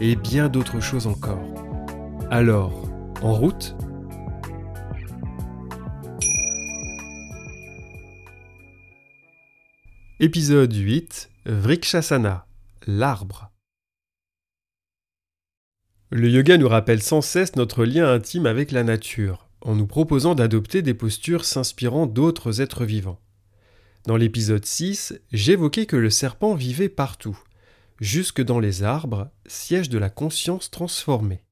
et bien d'autres choses encore. Alors, en route? Épisode 8 Vrikshasana, l'arbre. Le yoga nous rappelle sans cesse notre lien intime avec la nature, en nous proposant d'adopter des postures s'inspirant d'autres êtres vivants. Dans l'épisode 6, j'évoquais que le serpent vivait partout, jusque dans les arbres, siège de la conscience transformée.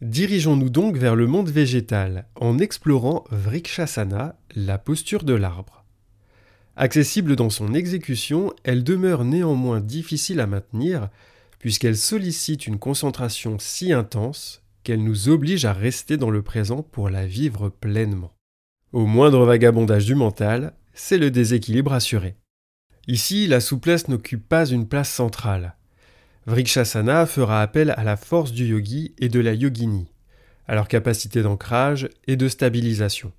Dirigeons-nous donc vers le monde végétal en explorant Vrikshasana, la posture de l'arbre. Accessible dans son exécution, elle demeure néanmoins difficile à maintenir puisqu'elle sollicite une concentration si intense qu'elle nous oblige à rester dans le présent pour la vivre pleinement. Au moindre vagabondage du mental, c'est le déséquilibre assuré. Ici, la souplesse n'occupe pas une place centrale. Vrikshasana fera appel à la force du yogi et de la yogini, à leur capacité d'ancrage et de stabilisation.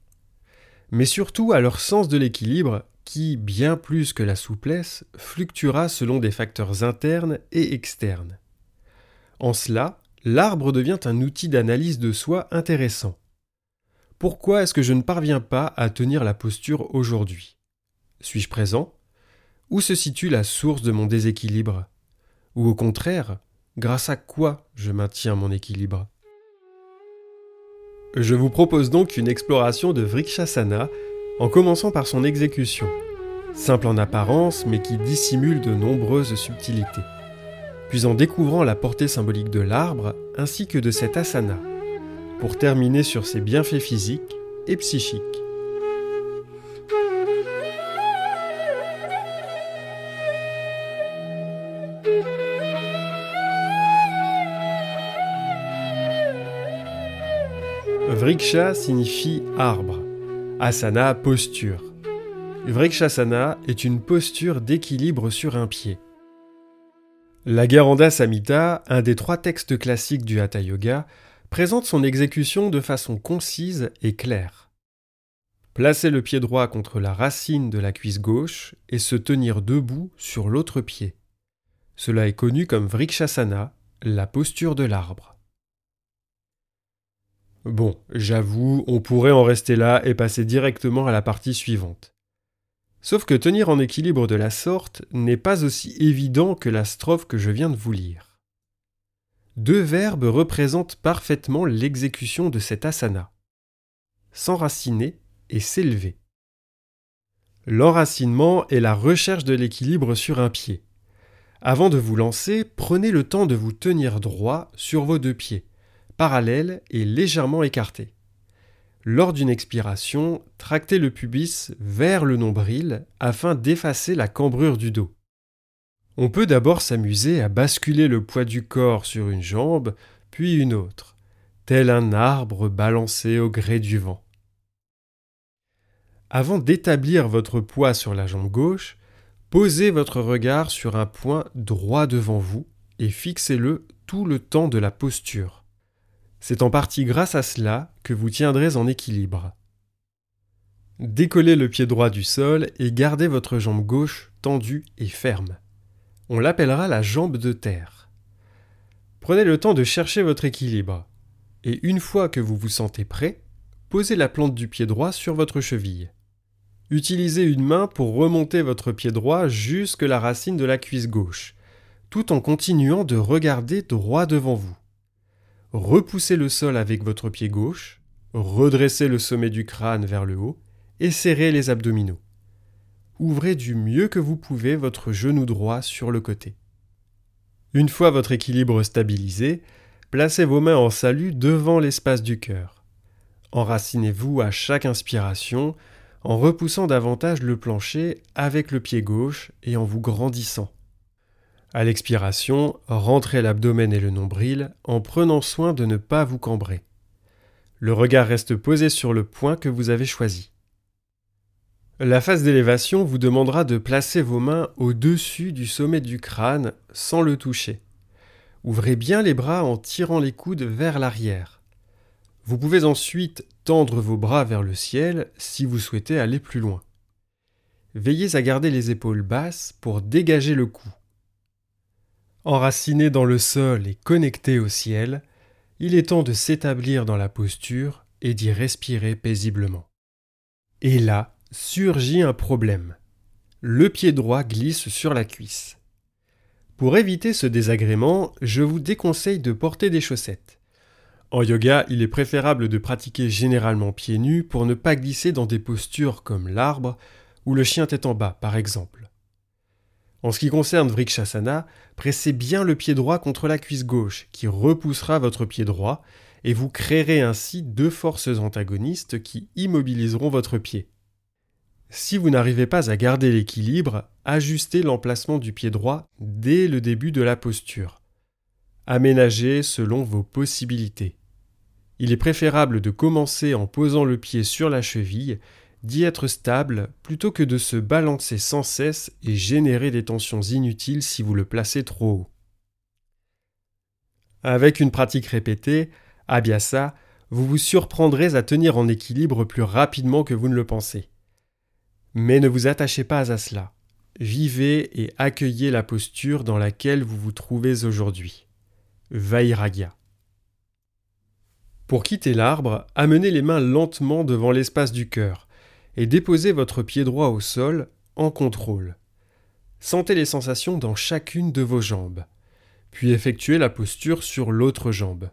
Mais surtout à leur sens de l'équilibre qui, bien plus que la souplesse, fluctuera selon des facteurs internes et externes. En cela, l'arbre devient un outil d'analyse de soi intéressant. Pourquoi est-ce que je ne parviens pas à tenir la posture aujourd'hui? Suis-je présent? Où se situe la source de mon déséquilibre? Ou au contraire, grâce à quoi je maintiens mon équilibre? Je vous propose donc une exploration de Vrikshasana en commençant par son exécution, simple en apparence mais qui dissimule de nombreuses subtilités, puis en découvrant la portée symbolique de l'arbre ainsi que de cet asana, pour terminer sur ses bienfaits physiques et psychiques. Vriksha signifie arbre. Asana, posture. Vrikshasana est une posture d'équilibre sur un pied. La Garanda Samhita, un des trois textes classiques du Hatha Yoga, présente son exécution de façon concise et claire. Placer le pied droit contre la racine de la cuisse gauche et se tenir debout sur l'autre pied. Cela est connu comme Vrikshasana, la posture de l'arbre. Bon, j'avoue, on pourrait en rester là et passer directement à la partie suivante. Sauf que tenir en équilibre de la sorte n'est pas aussi évident que la strophe que je viens de vous lire. Deux verbes représentent parfaitement l'exécution de cet asana. S'enraciner et s'élever. L'enracinement est la recherche de l'équilibre sur un pied. Avant de vous lancer, prenez le temps de vous tenir droit sur vos deux pieds parallèle et légèrement écarté. Lors d'une expiration, tractez le pubis vers le nombril afin d'effacer la cambrure du dos. On peut d'abord s'amuser à basculer le poids du corps sur une jambe, puis une autre, tel un arbre balancé au gré du vent. Avant d'établir votre poids sur la jambe gauche, posez votre regard sur un point droit devant vous et fixez-le tout le temps de la posture. C'est en partie grâce à cela que vous tiendrez en équilibre. Décollez le pied droit du sol et gardez votre jambe gauche tendue et ferme. On l'appellera la jambe de terre. Prenez le temps de chercher votre équilibre. Et une fois que vous vous sentez prêt, posez la plante du pied droit sur votre cheville. Utilisez une main pour remonter votre pied droit jusque la racine de la cuisse gauche, tout en continuant de regarder droit devant vous repoussez le sol avec votre pied gauche, redressez le sommet du crâne vers le haut et serrez les abdominaux. Ouvrez du mieux que vous pouvez votre genou droit sur le côté. Une fois votre équilibre stabilisé, placez vos mains en salut devant l'espace du cœur. Enracinez-vous à chaque inspiration en repoussant davantage le plancher avec le pied gauche et en vous grandissant. À l'expiration, rentrez l'abdomen et le nombril en prenant soin de ne pas vous cambrer. Le regard reste posé sur le point que vous avez choisi. La phase d'élévation vous demandera de placer vos mains au-dessus du sommet du crâne sans le toucher. Ouvrez bien les bras en tirant les coudes vers l'arrière. Vous pouvez ensuite tendre vos bras vers le ciel si vous souhaitez aller plus loin. Veillez à garder les épaules basses pour dégager le cou. Enraciné dans le sol et connecté au ciel, il est temps de s'établir dans la posture et d'y respirer paisiblement. Et là, surgit un problème. Le pied droit glisse sur la cuisse. Pour éviter ce désagrément, je vous déconseille de porter des chaussettes. En yoga, il est préférable de pratiquer généralement pieds nus pour ne pas glisser dans des postures comme l'arbre ou le chien tête en bas, par exemple. En ce qui concerne Vrikshasana, pressez bien le pied droit contre la cuisse gauche, qui repoussera votre pied droit, et vous créerez ainsi deux forces antagonistes qui immobiliseront votre pied. Si vous n'arrivez pas à garder l'équilibre, ajustez l'emplacement du pied droit dès le début de la posture. Aménagez selon vos possibilités. Il est préférable de commencer en posant le pied sur la cheville, d'y être stable plutôt que de se balancer sans cesse et générer des tensions inutiles si vous le placez trop haut. Avec une pratique répétée, Abhyasa, vous vous surprendrez à tenir en équilibre plus rapidement que vous ne le pensez. Mais ne vous attachez pas à cela. Vivez et accueillez la posture dans laquelle vous vous trouvez aujourd'hui. Vairagya. Pour quitter l'arbre, amenez les mains lentement devant l'espace du cœur et déposez votre pied droit au sol en contrôle. Sentez les sensations dans chacune de vos jambes, puis effectuez la posture sur l'autre jambe.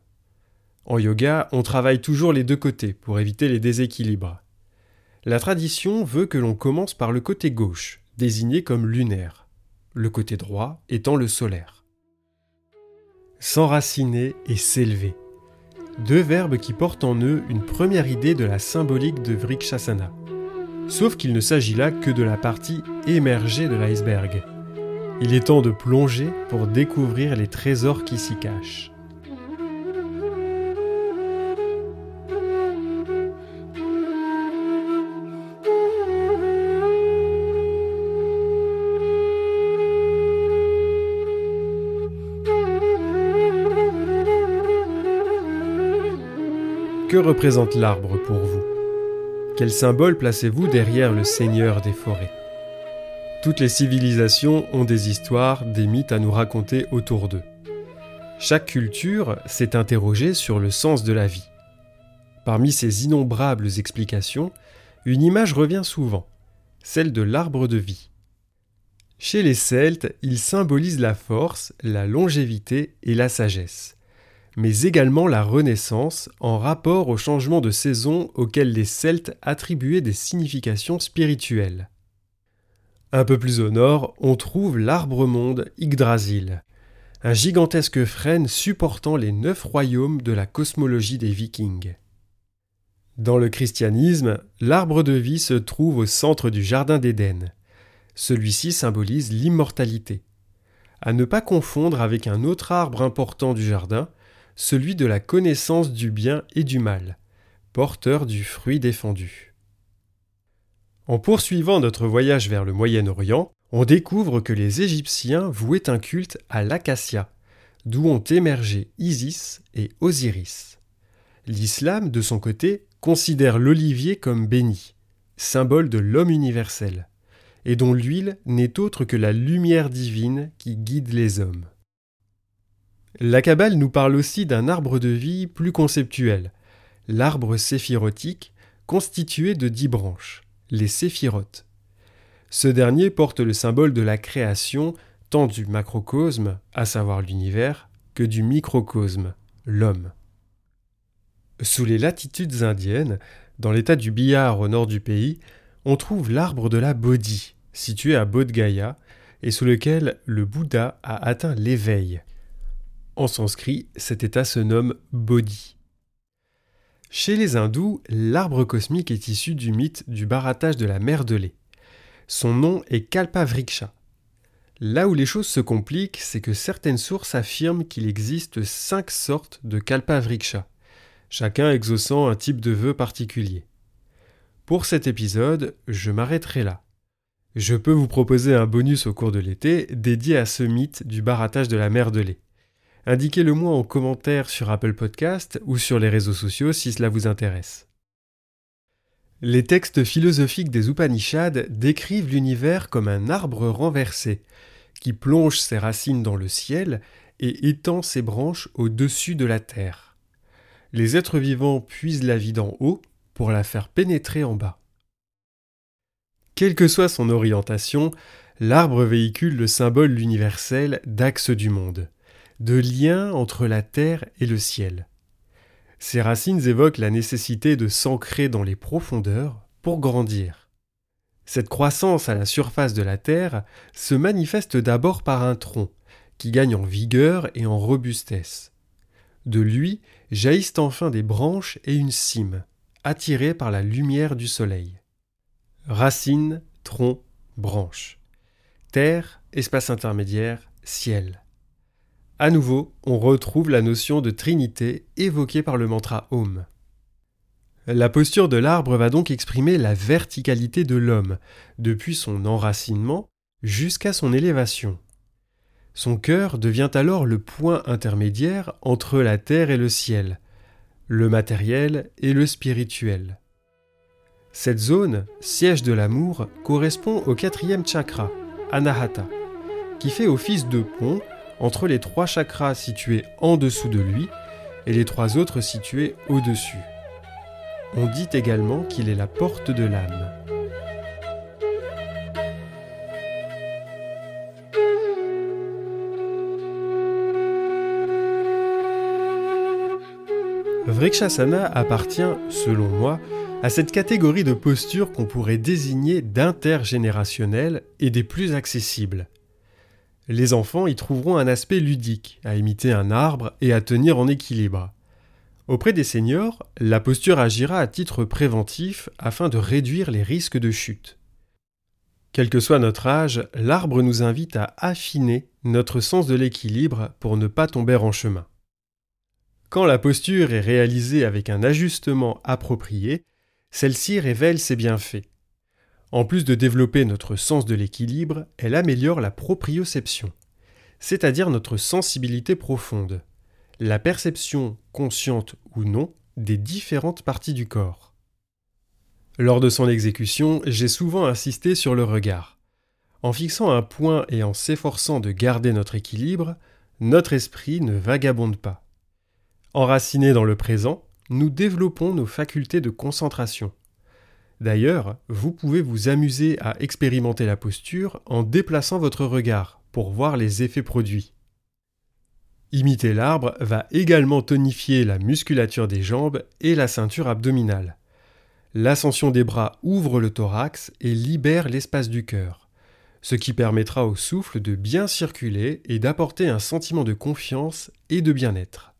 En yoga, on travaille toujours les deux côtés pour éviter les déséquilibres. La tradition veut que l'on commence par le côté gauche, désigné comme lunaire, le côté droit étant le solaire. S'enraciner et s'élever. Deux verbes qui portent en eux une première idée de la symbolique de Vrikshasana. Sauf qu'il ne s'agit là que de la partie émergée de l'iceberg. Il est temps de plonger pour découvrir les trésors qui s'y cachent. Que représente l'arbre pour vous? Quel symbole placez-vous derrière le Seigneur des forêts? Toutes les civilisations ont des histoires, des mythes à nous raconter autour d'eux. Chaque culture s'est interrogée sur le sens de la vie. Parmi ces innombrables explications, une image revient souvent, celle de l'arbre de vie. Chez les Celtes, il symbolise la force, la longévité et la sagesse mais également la Renaissance en rapport au changement de saison auquel les Celtes attribuaient des significations spirituelles. Un peu plus au nord, on trouve l'arbre-monde Yggdrasil, un gigantesque frêne supportant les neuf royaumes de la cosmologie des Vikings. Dans le christianisme, l'arbre de vie se trouve au centre du Jardin d'Éden. Celui-ci symbolise l'immortalité. À ne pas confondre avec un autre arbre important du jardin, celui de la connaissance du bien et du mal, porteur du fruit défendu. En poursuivant notre voyage vers le Moyen-Orient, on découvre que les Égyptiens vouaient un culte à l'acacia, d'où ont émergé Isis et Osiris. L'islam, de son côté, considère l'olivier comme béni, symbole de l'homme universel, et dont l'huile n'est autre que la lumière divine qui guide les hommes. La Kabbale nous parle aussi d'un arbre de vie plus conceptuel, l'arbre séphirotique, constitué de dix branches, les séphirotes. Ce dernier porte le symbole de la création tant du macrocosme, à savoir l'univers, que du microcosme, l'homme. Sous les latitudes indiennes, dans l'état du Bihar au nord du pays, on trouve l'arbre de la Bodhi, situé à Bodh Gaya, et sous lequel le Bouddha a atteint l'éveil. En sanskrit, cet état se nomme Bodhi. Chez les hindous, l'arbre cosmique est issu du mythe du barattage de la mer de lait. Son nom est Kalpavriksha. Là où les choses se compliquent, c'est que certaines sources affirment qu'il existe cinq sortes de kalpa vriksha, chacun exaucant un type de vœu particulier. Pour cet épisode, je m'arrêterai là. Je peux vous proposer un bonus au cours de l'été dédié à ce mythe du barattage de la mer de lait. Indiquez-le moi en commentaire sur Apple Podcast ou sur les réseaux sociaux si cela vous intéresse. Les textes philosophiques des Upanishads décrivent l'univers comme un arbre renversé, qui plonge ses racines dans le ciel et étend ses branches au-dessus de la terre. Les êtres vivants puisent la vie d'en haut pour la faire pénétrer en bas. Quelle que soit son orientation, l'arbre véhicule le symbole universel d'axe du monde, de lien entre la terre et le ciel. Ses racines évoquent la nécessité de s'ancrer dans les profondeurs pour grandir. Cette croissance à la surface de la terre se manifeste d'abord par un tronc, qui gagne en vigueur et en robustesse. De lui jaillissent enfin des branches et une cime, attirées par la lumière du soleil. Racines, tronc, branches. Terre, espace intermédiaire, ciel. À nouveau, on retrouve la notion de trinité évoquée par le mantra Om. La posture de l'arbre va donc exprimer la verticalité de l'homme, depuis son enracinement jusqu'à son élévation. Son cœur devient alors le point intermédiaire entre la terre et le ciel, le matériel et le spirituel. Cette zone, siège de l'amour, correspond au quatrième chakra, Anahata, qui fait office de pont entre les trois chakras situés en dessous de lui et les trois autres situés au-dessus. On dit également qu'il est la porte de l'âme. Vrikshasana appartient, selon moi, à cette catégorie de postures qu'on pourrait désigner d'intergénérationnelles et des plus accessibles. Les enfants y trouveront un aspect ludique, à imiter un arbre et à tenir en équilibre. Auprès des seniors, la posture agira à titre préventif afin de réduire les risques de chute. Quel que soit notre âge, l'arbre nous invite à affiner notre sens de l'équilibre pour ne pas tomber en chemin. Quand la posture est réalisée avec un ajustement approprié, celle-ci révèle ses bienfaits. En plus de développer notre sens de l'équilibre, elle améliore la proprioception, c'est-à-dire notre sensibilité profonde, la perception, consciente ou non, des différentes parties du corps. Lors de son exécution, j'ai souvent insisté sur le regard. En fixant un point et en s'efforçant de garder notre équilibre, notre esprit ne vagabonde pas. Enraciné dans le présent, nous développons nos facultés de concentration. D'ailleurs, vous pouvez vous amuser à expérimenter la posture en déplaçant votre regard pour voir les effets produits. Imiter l'arbre va également tonifier la musculature des jambes et la ceinture abdominale. L'ascension des bras ouvre le thorax et libère l'espace du cœur, ce qui permettra au souffle de bien circuler et d'apporter un sentiment de confiance et de bien-être.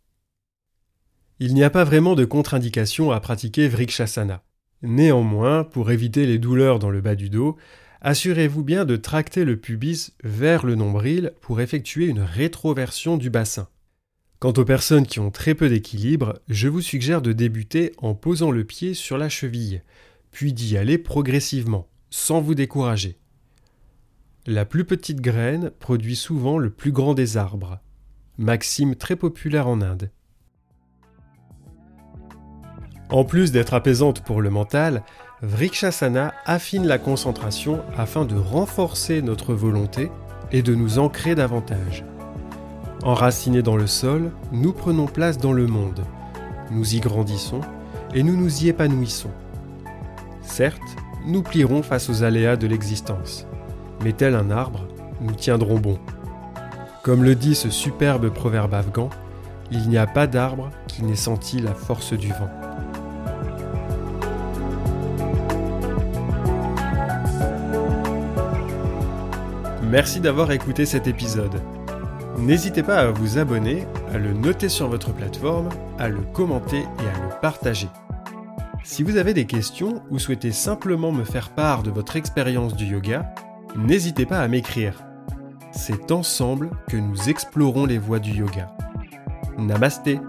Il n'y a pas vraiment de contre-indication à pratiquer Vrikshasana. Néanmoins, pour éviter les douleurs dans le bas du dos, assurez-vous bien de tracter le pubis vers le nombril pour effectuer une rétroversion du bassin. Quant aux personnes qui ont très peu d'équilibre, je vous suggère de débuter en posant le pied sur la cheville, puis d'y aller progressivement, sans vous décourager. La plus petite graine produit souvent le plus grand des arbres. Maxime très populaire en Inde. En plus d'être apaisante pour le mental, Vrikshasana affine la concentration afin de renforcer notre volonté et de nous ancrer davantage. Enracinés dans le sol, nous prenons place dans le monde, nous y grandissons et nous nous y épanouissons. Certes, nous plierons face aux aléas de l'existence, mais tel un arbre, nous tiendrons bon. Comme le dit ce superbe proverbe afghan, il n'y a pas d'arbre qui n'ait senti la force du vent. Merci d'avoir écouté cet épisode. N'hésitez pas à vous abonner, à le noter sur votre plateforme, à le commenter et à le partager. Si vous avez des questions ou souhaitez simplement me faire part de votre expérience du yoga, n'hésitez pas à m'écrire. c'est ensemble que nous explorons les voies du yoga. Namasté